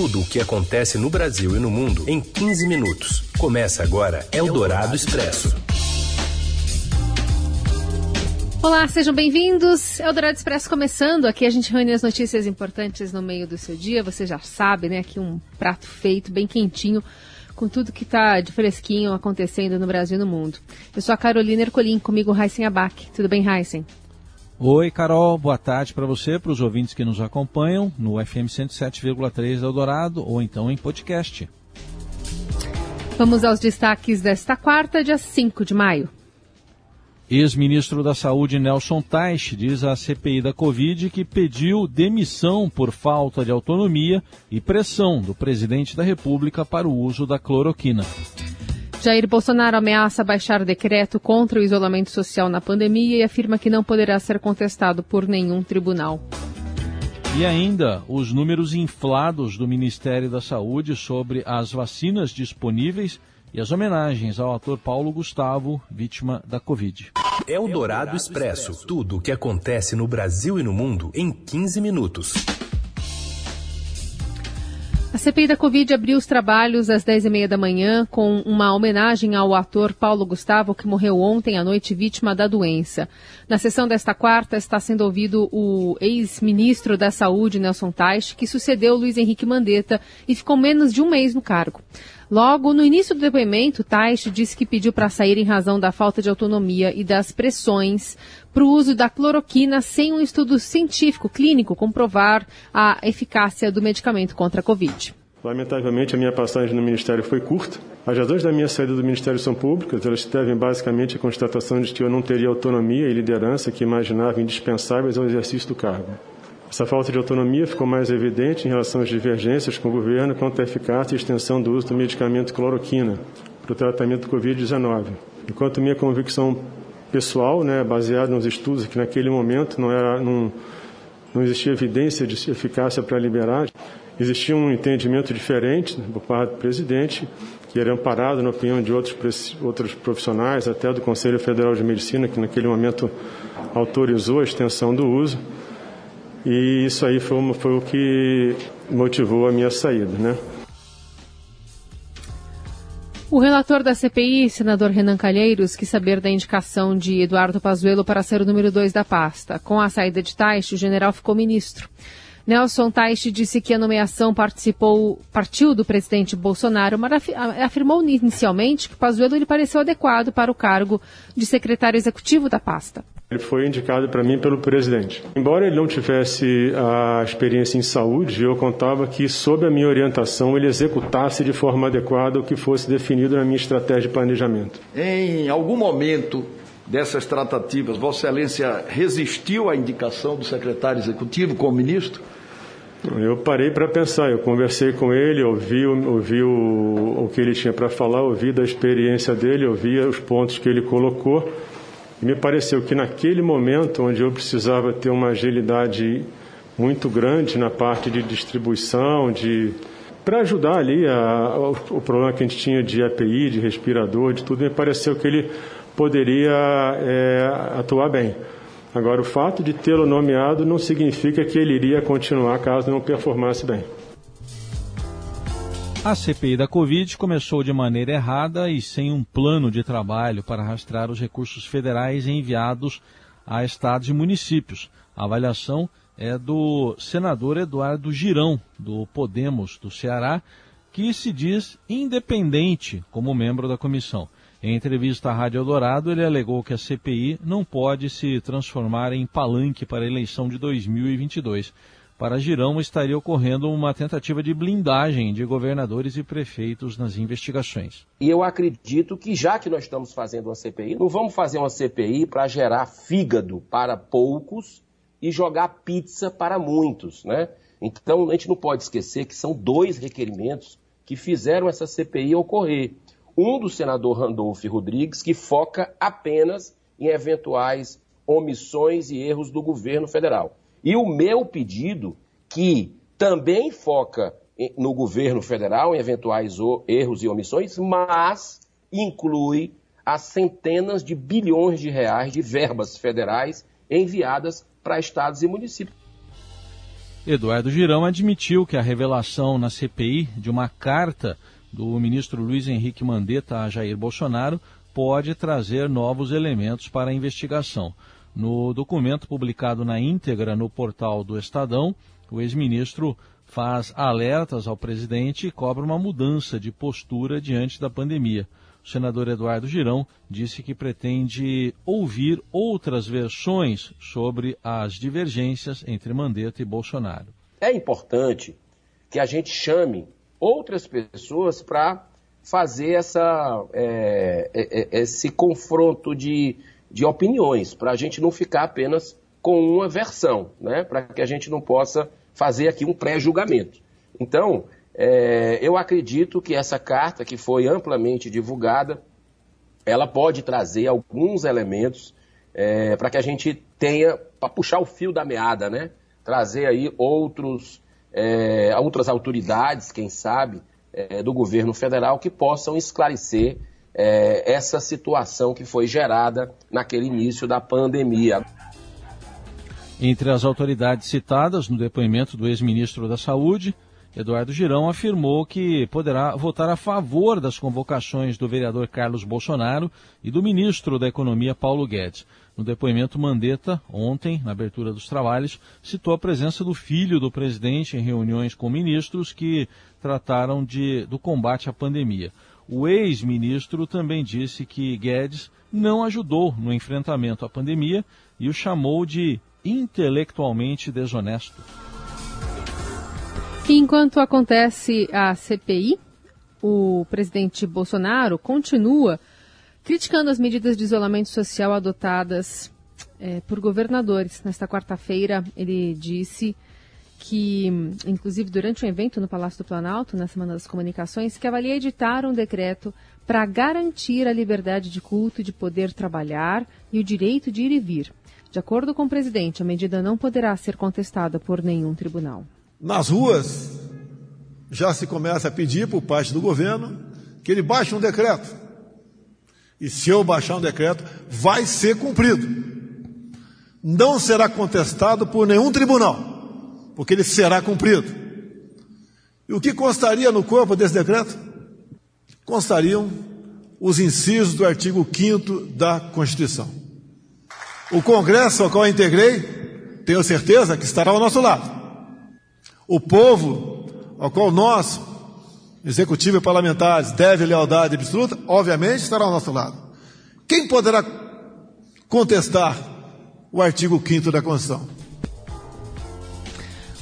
Tudo o que acontece no Brasil e no mundo em 15 minutos. Começa agora Eldorado Expresso. Olá, sejam bem-vindos. Eldorado Expresso começando. Aqui a gente reúne as notícias importantes no meio do seu dia. Você já sabe, né? Aqui um prato feito, bem quentinho, com tudo que está de fresquinho acontecendo no Brasil e no mundo. Eu sou a Carolina Ercolim, comigo Heisen Abac. Tudo bem, Heisen? Oi, Carol, boa tarde para você, para os ouvintes que nos acompanham no FM 107,3 Eldorado ou então em podcast. Vamos aos destaques desta quarta, dia 5 de maio. Ex-ministro da Saúde Nelson Teich diz à CPI da Covid que pediu demissão por falta de autonomia e pressão do presidente da República para o uso da cloroquina. Jair Bolsonaro ameaça baixar decreto contra o isolamento social na pandemia e afirma que não poderá ser contestado por nenhum tribunal. E ainda os números inflados do Ministério da Saúde sobre as vacinas disponíveis e as homenagens ao ator Paulo Gustavo, vítima da Covid. É o Dourado Expresso. Tudo o que acontece no Brasil e no mundo em 15 minutos. A CPI da Covid abriu os trabalhos às 10h30 da manhã com uma homenagem ao ator Paulo Gustavo, que morreu ontem à noite vítima da doença. Na sessão desta quarta está sendo ouvido o ex-ministro da Saúde, Nelson Teich, que sucedeu Luiz Henrique Mandetta e ficou menos de um mês no cargo. Logo, no início do depoimento, Taish disse que pediu para sair em razão da falta de autonomia e das pressões para o uso da cloroquina sem um estudo científico clínico comprovar a eficácia do medicamento contra a Covid. Lamentavelmente, a minha passagem no Ministério foi curta. As razões da minha saída do Ministério são públicas. Elas devem basicamente à constatação de que eu não teria autonomia e liderança que imaginava indispensáveis ao exercício do cargo. Essa falta de autonomia ficou mais evidente em relação às divergências com o governo quanto à eficácia e extensão do uso do medicamento cloroquina para o tratamento do Covid-19. Enquanto minha convicção pessoal, né, baseada nos estudos que naquele momento não, era, não, não existia evidência de eficácia para liberar, existia um entendimento diferente por parte do presidente, que era amparado na opinião de outros, outros profissionais, até do Conselho Federal de Medicina, que naquele momento autorizou a extensão do uso. E isso aí foi, foi o que motivou a minha saída, né? O relator da CPI, senador Renan Calheiros, quis saber da indicação de Eduardo Pazuello para ser o número dois da pasta. Com a saída de Taixe, o general ficou ministro. Nelson Taixe disse que a nomeação participou, partiu do presidente Bolsonaro, mas afirmou inicialmente que Pazuello lhe pareceu adequado para o cargo de secretário executivo da pasta. Ele foi indicado para mim pelo presidente. Embora ele não tivesse a experiência em saúde, eu contava que, sob a minha orientação, ele executasse de forma adequada o que fosse definido na minha estratégia de planejamento. Em algum momento dessas tratativas, Vossa Excelência resistiu à indicação do secretário executivo como ministro? Eu parei para pensar, eu conversei com ele, ouvi, ouvi o, o que ele tinha para falar, ouvi da experiência dele, ouvi os pontos que ele colocou. E me pareceu que naquele momento, onde eu precisava ter uma agilidade muito grande na parte de distribuição, de para ajudar ali a, o, o problema que a gente tinha de API, de respirador, de tudo, me pareceu que ele poderia é, atuar bem. Agora, o fato de tê-lo nomeado não significa que ele iria continuar caso não performasse bem. A CPI da Covid começou de maneira errada e sem um plano de trabalho para rastrear os recursos federais enviados a estados e municípios. A avaliação é do senador Eduardo Girão, do Podemos do Ceará, que se diz independente como membro da comissão. Em entrevista à Rádio Eldorado, ele alegou que a CPI não pode se transformar em palanque para a eleição de 2022 para Girão estaria ocorrendo uma tentativa de blindagem de governadores e prefeitos nas investigações. E eu acredito que, já que nós estamos fazendo uma CPI, não vamos fazer uma CPI para gerar fígado para poucos e jogar pizza para muitos, né? Então, a gente não pode esquecer que são dois requerimentos que fizeram essa CPI ocorrer. Um do senador Randolph Rodrigues, que foca apenas em eventuais omissões e erros do governo federal. E o meu pedido, que também foca no governo federal, em eventuais erros e omissões, mas inclui as centenas de bilhões de reais de verbas federais enviadas para estados e municípios. Eduardo Girão admitiu que a revelação na CPI de uma carta do ministro Luiz Henrique Mandetta a Jair Bolsonaro pode trazer novos elementos para a investigação. No documento publicado na íntegra no portal do Estadão, o ex-ministro faz alertas ao presidente e cobra uma mudança de postura diante da pandemia. O senador Eduardo Girão disse que pretende ouvir outras versões sobre as divergências entre Mandetta e Bolsonaro. É importante que a gente chame outras pessoas para fazer essa, é, é, é, esse confronto de, de opiniões, para a gente não ficar apenas com uma versão, né? para que a gente não possa fazer aqui um pré-julgamento. Então, é, eu acredito que essa carta, que foi amplamente divulgada, ela pode trazer alguns elementos é, para que a gente tenha, para puxar o fio da meada, né? Trazer aí outros, é, outras autoridades, quem sabe, é, do governo federal que possam esclarecer é, essa situação que foi gerada naquele início da pandemia. Entre as autoridades citadas no depoimento do ex-ministro da Saúde, Eduardo Girão afirmou que poderá votar a favor das convocações do vereador Carlos Bolsonaro e do ministro da Economia Paulo Guedes. No depoimento, Mandetta, ontem, na abertura dos trabalhos, citou a presença do filho do presidente em reuniões com ministros que trataram de, do combate à pandemia. O ex-ministro também disse que Guedes não ajudou no enfrentamento à pandemia e o chamou de intelectualmente desonesto. Enquanto acontece a CPI, o presidente Bolsonaro continua criticando as medidas de isolamento social adotadas é, por governadores. Nesta quarta-feira, ele disse que, inclusive durante um evento no Palácio do Planalto, na Semana das Comunicações, que avalia editar um decreto para garantir a liberdade de culto de poder trabalhar e o direito de ir e vir. De acordo com o presidente, a medida não poderá ser contestada por nenhum tribunal. Nas ruas, já se começa a pedir por parte do governo que ele baixe um decreto. E se eu baixar um decreto, vai ser cumprido. Não será contestado por nenhum tribunal, porque ele será cumprido. E o que constaria no corpo desse decreto? Constariam os incisos do artigo 5 da Constituição. O Congresso ao qual integrei, tenho certeza que estará ao nosso lado. O povo ao qual nós, executivo e parlamentares, deve lealdade absoluta, obviamente estará ao nosso lado. Quem poderá contestar o artigo 5 da Constituição?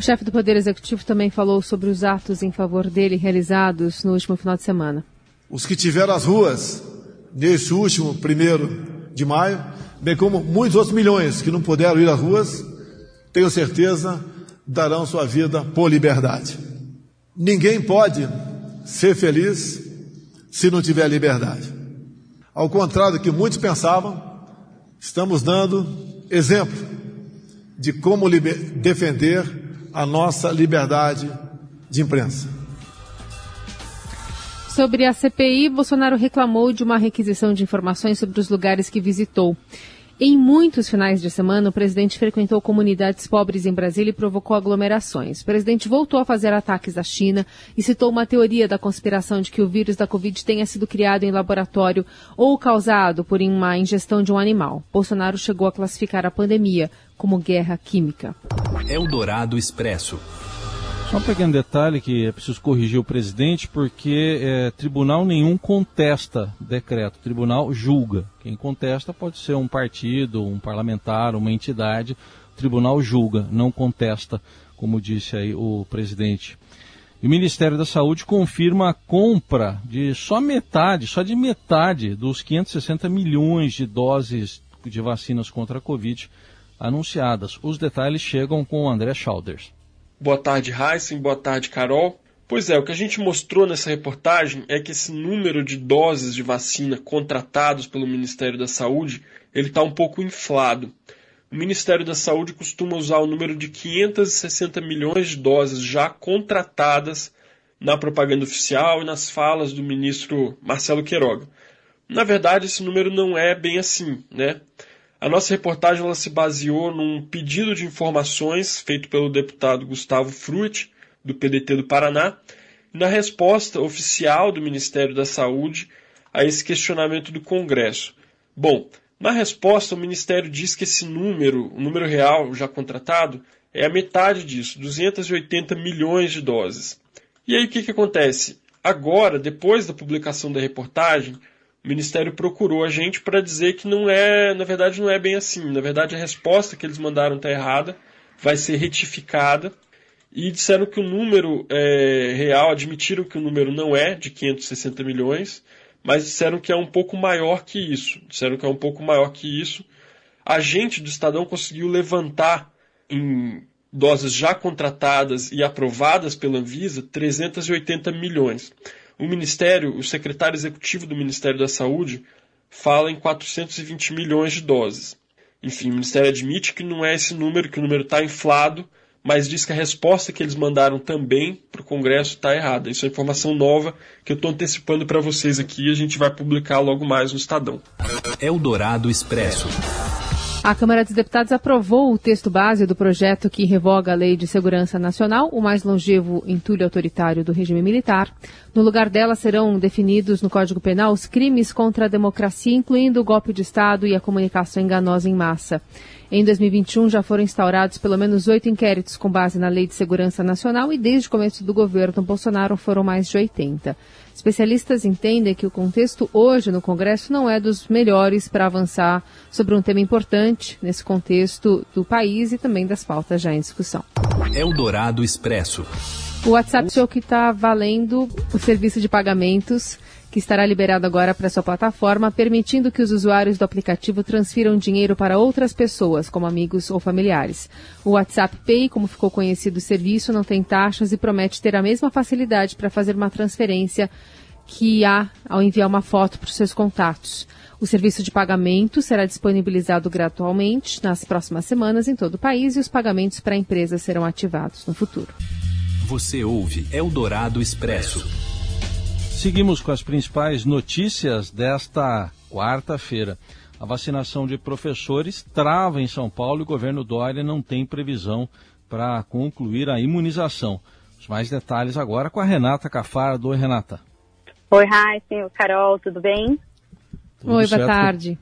O chefe do Poder Executivo também falou sobre os atos em favor dele realizados no último final de semana. Os que tiveram as ruas nesse último primeiro de maio bem como muitos outros milhões que não puderam ir às ruas, tenho certeza, darão sua vida por liberdade. Ninguém pode ser feliz se não tiver liberdade. Ao contrário do que muitos pensavam, estamos dando exemplo de como defender a nossa liberdade de imprensa. Sobre a CPI, Bolsonaro reclamou de uma requisição de informações sobre os lugares que visitou. Em muitos finais de semana, o presidente frequentou comunidades pobres em Brasília e provocou aglomerações. O presidente voltou a fazer ataques à China e citou uma teoria da conspiração de que o vírus da Covid tenha sido criado em laboratório ou causado por uma ingestão de um animal. Bolsonaro chegou a classificar a pandemia como guerra química. Eldorado Expresso. Só um pequeno detalhe que é preciso corrigir o presidente, porque é, tribunal nenhum contesta decreto, tribunal julga. Quem contesta pode ser um partido, um parlamentar, uma entidade. O tribunal julga, não contesta, como disse aí o presidente. E o Ministério da Saúde confirma a compra de só metade, só de metade dos 560 milhões de doses de vacinas contra a Covid anunciadas. Os detalhes chegam com o André Schauders. Boa tarde, Heisen. Boa tarde, Carol. Pois é, o que a gente mostrou nessa reportagem é que esse número de doses de vacina contratados pelo Ministério da Saúde ele está um pouco inflado. O Ministério da Saúde costuma usar o número de 560 milhões de doses já contratadas na propaganda oficial e nas falas do ministro Marcelo Queiroga. Na verdade, esse número não é bem assim, né? A nossa reportagem ela se baseou num pedido de informações feito pelo deputado Gustavo Frutti, do PDT do Paraná, na resposta oficial do Ministério da Saúde a esse questionamento do Congresso. Bom, na resposta, o Ministério diz que esse número, o número real já contratado, é a metade disso, 280 milhões de doses. E aí o que, que acontece? Agora, depois da publicação da reportagem, o Ministério procurou a gente para dizer que não é, na verdade, não é bem assim. Na verdade, a resposta que eles mandaram está errada, vai ser retificada. E disseram que o número é, real, admitiram que o número não é de 560 milhões, mas disseram que é um pouco maior que isso. Disseram que é um pouco maior que isso. A gente do Estadão conseguiu levantar em doses já contratadas e aprovadas pela Anvisa 380 milhões. O Ministério, o secretário executivo do Ministério da Saúde, fala em 420 milhões de doses. Enfim, o Ministério admite que não é esse número, que o número está inflado, mas diz que a resposta que eles mandaram também para o Congresso está errada. Isso é informação nova que eu estou antecipando para vocês aqui e a gente vai publicar logo mais no Estadão. Eldorado Expresso. A Câmara dos Deputados aprovou o texto base do projeto que revoga a Lei de Segurança Nacional, o mais longevo entulho autoritário do regime militar. No lugar dela serão definidos no Código Penal os crimes contra a democracia, incluindo o golpe de Estado e a comunicação enganosa em massa. Em 2021 já foram instaurados pelo menos oito inquéritos com base na Lei de Segurança Nacional e desde o começo do governo Bolsonaro foram mais de 80. Especialistas entendem que o contexto hoje no Congresso não é dos melhores para avançar sobre um tema importante nesse contexto do país e também das pautas já em discussão. Eldorado Expresso. O WhatsApp Show que está valendo o serviço de pagamentos que estará liberado agora para sua plataforma, permitindo que os usuários do aplicativo transfiram dinheiro para outras pessoas, como amigos ou familiares. O WhatsApp Pay, como ficou conhecido o serviço, não tem taxas e promete ter a mesma facilidade para fazer uma transferência que há ao enviar uma foto para os seus contatos. O serviço de pagamento será disponibilizado gratuitamente nas próximas semanas em todo o país e os pagamentos para empresas serão ativados no futuro. Você ouve Eldorado Expresso. Seguimos com as principais notícias desta quarta-feira. A vacinação de professores trava em São Paulo e o governo Dória não tem previsão para concluir a imunização. Os mais detalhes agora com a Renata Cafaro. Oi, Renata. Oi, Raíssen, Carol, tudo bem? Tudo Oi, certo? boa tarde.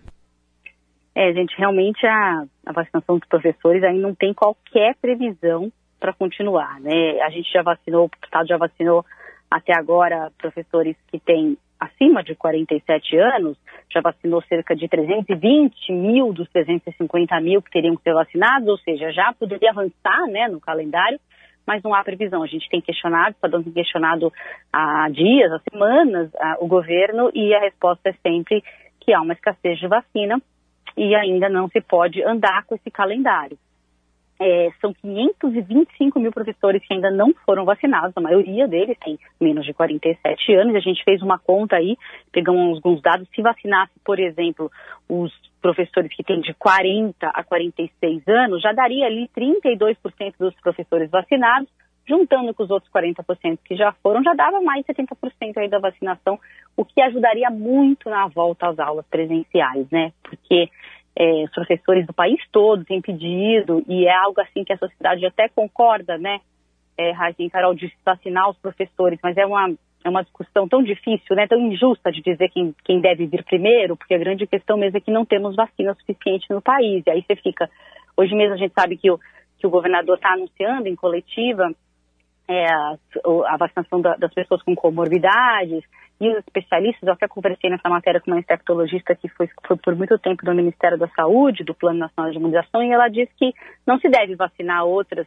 É, gente, realmente a, a vacinação dos professores ainda não tem qualquer previsão para continuar, né? A gente já vacinou, o Estado já vacinou até agora professores que têm acima de 47 anos, já vacinou cerca de 320 mil dos 350 mil que teriam que ser vacinados, ou seja, já poderia avançar né, no calendário, mas não há previsão. A gente tem questionado, está dando questionado há dias, há semanas, o governo, e a resposta é sempre que há uma escassez de vacina e ainda não se pode andar com esse calendário. É, são 525 mil professores que ainda não foram vacinados, a maioria deles tem menos de 47 anos. A gente fez uma conta aí, pegamos alguns dados. Se vacinasse, por exemplo, os professores que têm de 40 a 46 anos, já daria ali 32% dos professores vacinados. Juntando com os outros 40% que já foram, já dava mais de 70% aí da vacinação, o que ajudaria muito na volta às aulas presenciais, né? Porque é, os professores do país todo têm pedido, e é algo assim que a sociedade até concorda, né, é, Raíssa Carol, de vacinar os professores, mas é uma, é uma discussão tão difícil, né, tão injusta de dizer quem, quem deve vir primeiro, porque a grande questão mesmo é que não temos vacina suficiente no país, e aí você fica, hoje mesmo a gente sabe que o, que o governador está anunciando em coletiva é, a, a, vacinação da, das pessoas com comorbidades, e os especialistas, eu até conversei nessa matéria com uma infectologista que foi, foi por muito tempo no Ministério da Saúde, do Plano Nacional de Imunização, e ela disse que não se deve vacinar outras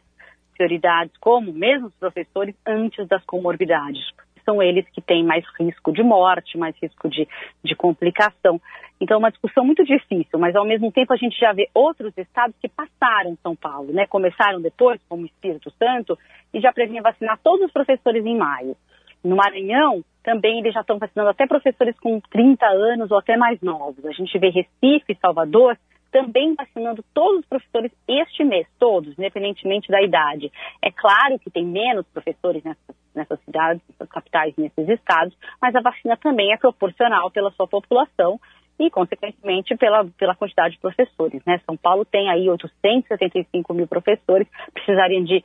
prioridades, como mesmo os professores, antes das comorbidades. São eles que têm mais risco de morte, mais risco de, de complicação. Então, é uma discussão muito difícil, mas ao mesmo tempo a gente já vê outros estados que passaram São Paulo, né? Começaram depois, como Espírito Santo, e já previam vacinar todos os professores em maio. No Maranhão, também eles já estão vacinando até professores com 30 anos ou até mais novos. A gente vê Recife, Salvador, também vacinando todos os professores este mês, todos, independentemente da idade. É claro que tem menos professores nessas, nessas cidades, nessas capitais, nesses estados, mas a vacina também é proporcional pela sua população e, consequentemente, pela, pela quantidade de professores. Né? São Paulo tem aí 875 mil professores, precisariam de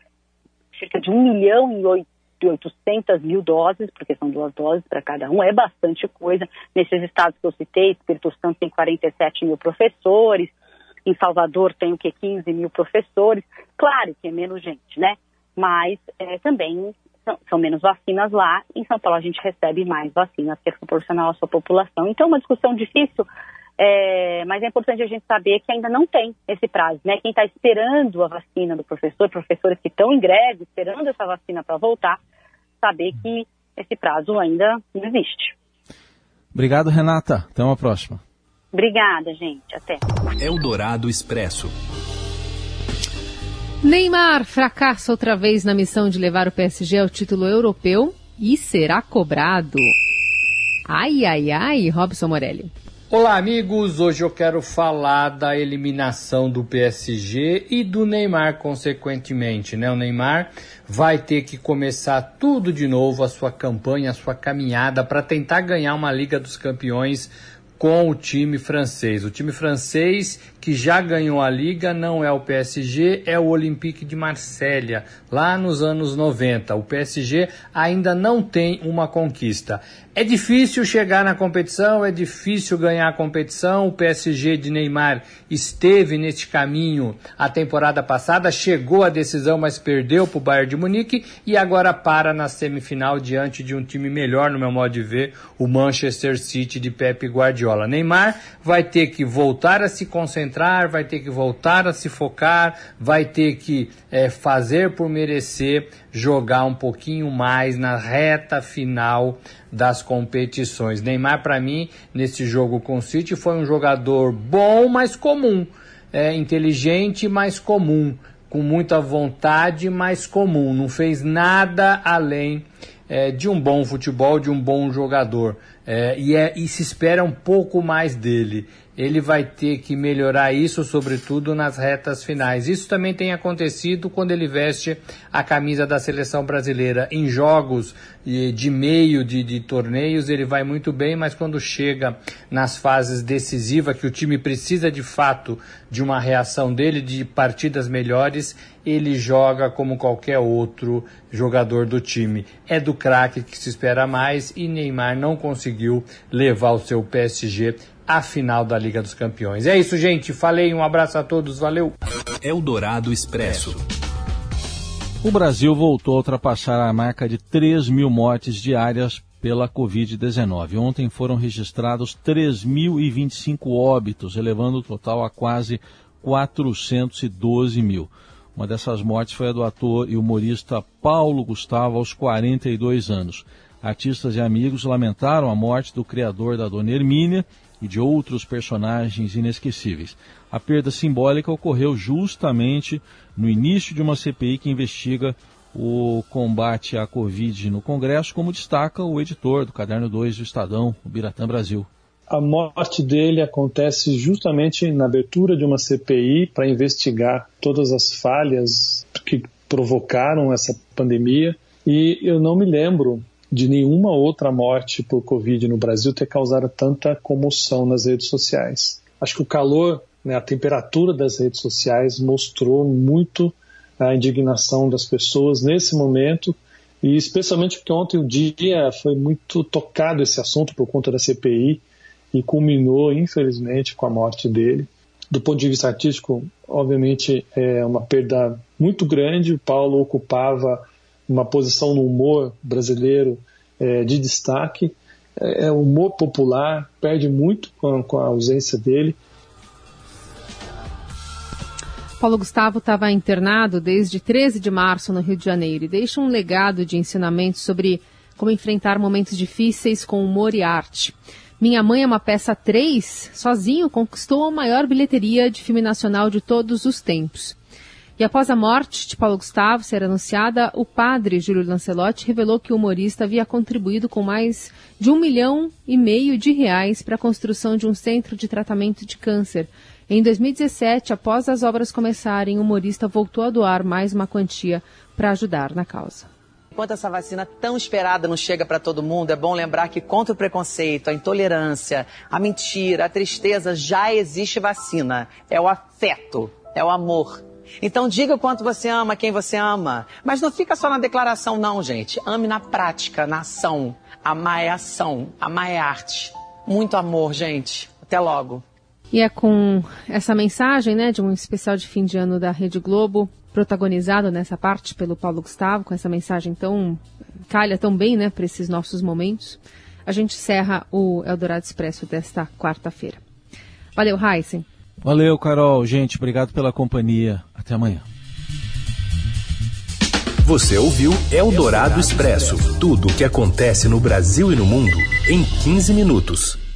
cerca de 1 milhão e 800 mil doses, porque são duas doses para cada um, é bastante coisa. Nesses estados que eu citei, Espírito Santo tem 47 mil professores, em Salvador tem o que 15 mil professores. Claro que é menos gente, né? Mas é, também são, são, menos vacinas lá. Em São Paulo a gente recebe mais vacinas que é proporcional à sua população. Então, é uma discussão difícil, é, mas é importante a gente saber que ainda não tem esse prazo, né? Quem está esperando a vacina do professor, professores que estão em greve, esperando essa vacina para voltar, saber que esse prazo ainda não existe. Obrigado, Renata. Até uma próxima. Obrigada, gente. Até. Eldorado Expresso. Neymar fracassa outra vez na missão de levar o PSG ao título europeu e será cobrado. Ai, ai, ai, Robson Morelli. Olá, amigos. Hoje eu quero falar da eliminação do PSG e do Neymar, consequentemente. Né? O Neymar vai ter que começar tudo de novo, a sua campanha, a sua caminhada para tentar ganhar uma Liga dos Campeões com o time francês. O time francês que já ganhou a liga não é o PSG, é o Olympique de Marselha, lá nos anos 90. O PSG ainda não tem uma conquista. É difícil chegar na competição, é difícil ganhar a competição. O PSG de Neymar esteve neste caminho a temporada passada, chegou à decisão, mas perdeu para o Bayern de Munique e agora para na semifinal diante de um time melhor, no meu modo de ver, o Manchester City de Pep Guardiola. Neymar vai ter que voltar a se concentrar, vai ter que voltar a se focar, vai ter que é, fazer por merecer jogar um pouquinho mais na reta final das competições. Neymar, para mim, nesse jogo com o City, foi um jogador bom, mas comum. É, inteligente, mas comum. Com muita vontade, mas comum. Não fez nada além é, de um bom futebol, de um bom jogador. É, e, é, e se espera um pouco mais dele ele vai ter que melhorar isso, sobretudo nas retas finais. Isso também tem acontecido quando ele veste a camisa da seleção brasileira. Em jogos de meio de, de torneios, ele vai muito bem, mas quando chega nas fases decisivas, que o time precisa de fato de uma reação dele, de partidas melhores, ele joga como qualquer outro jogador do time. É do craque que se espera mais e Neymar não conseguiu levar o seu PSG a final da Liga dos Campeões. É isso, gente. Falei, um abraço a todos, valeu. Eldorado Expresso. O Brasil voltou a ultrapassar a marca de 3 mil mortes diárias pela Covid-19. Ontem foram registrados 3.025 óbitos, elevando o total a quase 412 mil. Uma dessas mortes foi a do ator e humorista Paulo Gustavo, aos 42 anos. Artistas e amigos lamentaram a morte do criador da Dona Hermínia e de outros personagens inesquecíveis. A perda simbólica ocorreu justamente no início de uma CPI que investiga o combate à Covid no Congresso, como destaca o editor do Caderno 2 do Estadão, o Biratã Brasil. A morte dele acontece justamente na abertura de uma CPI para investigar todas as falhas que provocaram essa pandemia. E eu não me lembro de nenhuma outra morte por Covid no Brasil ter causado tanta comoção nas redes sociais. Acho que o calor, né, a temperatura das redes sociais mostrou muito a indignação das pessoas nesse momento e especialmente porque ontem o dia foi muito tocado esse assunto por conta da CPI e culminou, infelizmente, com a morte dele. Do ponto de vista artístico, obviamente é uma perda muito grande. O Paulo ocupava uma posição no humor brasileiro é, de destaque. É, é, o humor popular perde muito com com a ausência dele. Paulo Gustavo estava internado desde 13 de março no Rio de Janeiro e deixa um legado de ensinamentos sobre como enfrentar momentos difíceis com humor e arte. Minha Mãe é uma peça 3, sozinho conquistou a maior bilheteria de filme nacional de todos os tempos. E após a morte de Paulo Gustavo ser anunciada, o padre Júlio Lancelotti revelou que o humorista havia contribuído com mais de um milhão e meio de reais para a construção de um centro de tratamento de câncer. Em 2017, após as obras começarem, o humorista voltou a doar mais uma quantia para ajudar na causa. enquanto essa vacina tão esperada não chega para todo mundo, é bom lembrar que contra o preconceito, a intolerância, a mentira, a tristeza, já existe vacina. É o afeto, é o amor. Então diga quanto você ama quem você ama. Mas não fica só na declaração, não, gente. Ame na prática, na ação. Amar é ação, amar é arte. Muito amor, gente. Até logo. E é com essa mensagem, né, de um especial de fim de ano da Rede Globo, protagonizado nessa parte pelo Paulo Gustavo, com essa mensagem tão calha tão bem, né, para esses nossos momentos. A gente encerra o Eldorado Expresso desta quarta-feira. Valeu, Heisen. Valeu, Carol. Gente, obrigado pela companhia. Até amanhã. Você ouviu Eldorado Expresso tudo o que acontece no Brasil e no mundo em 15 minutos.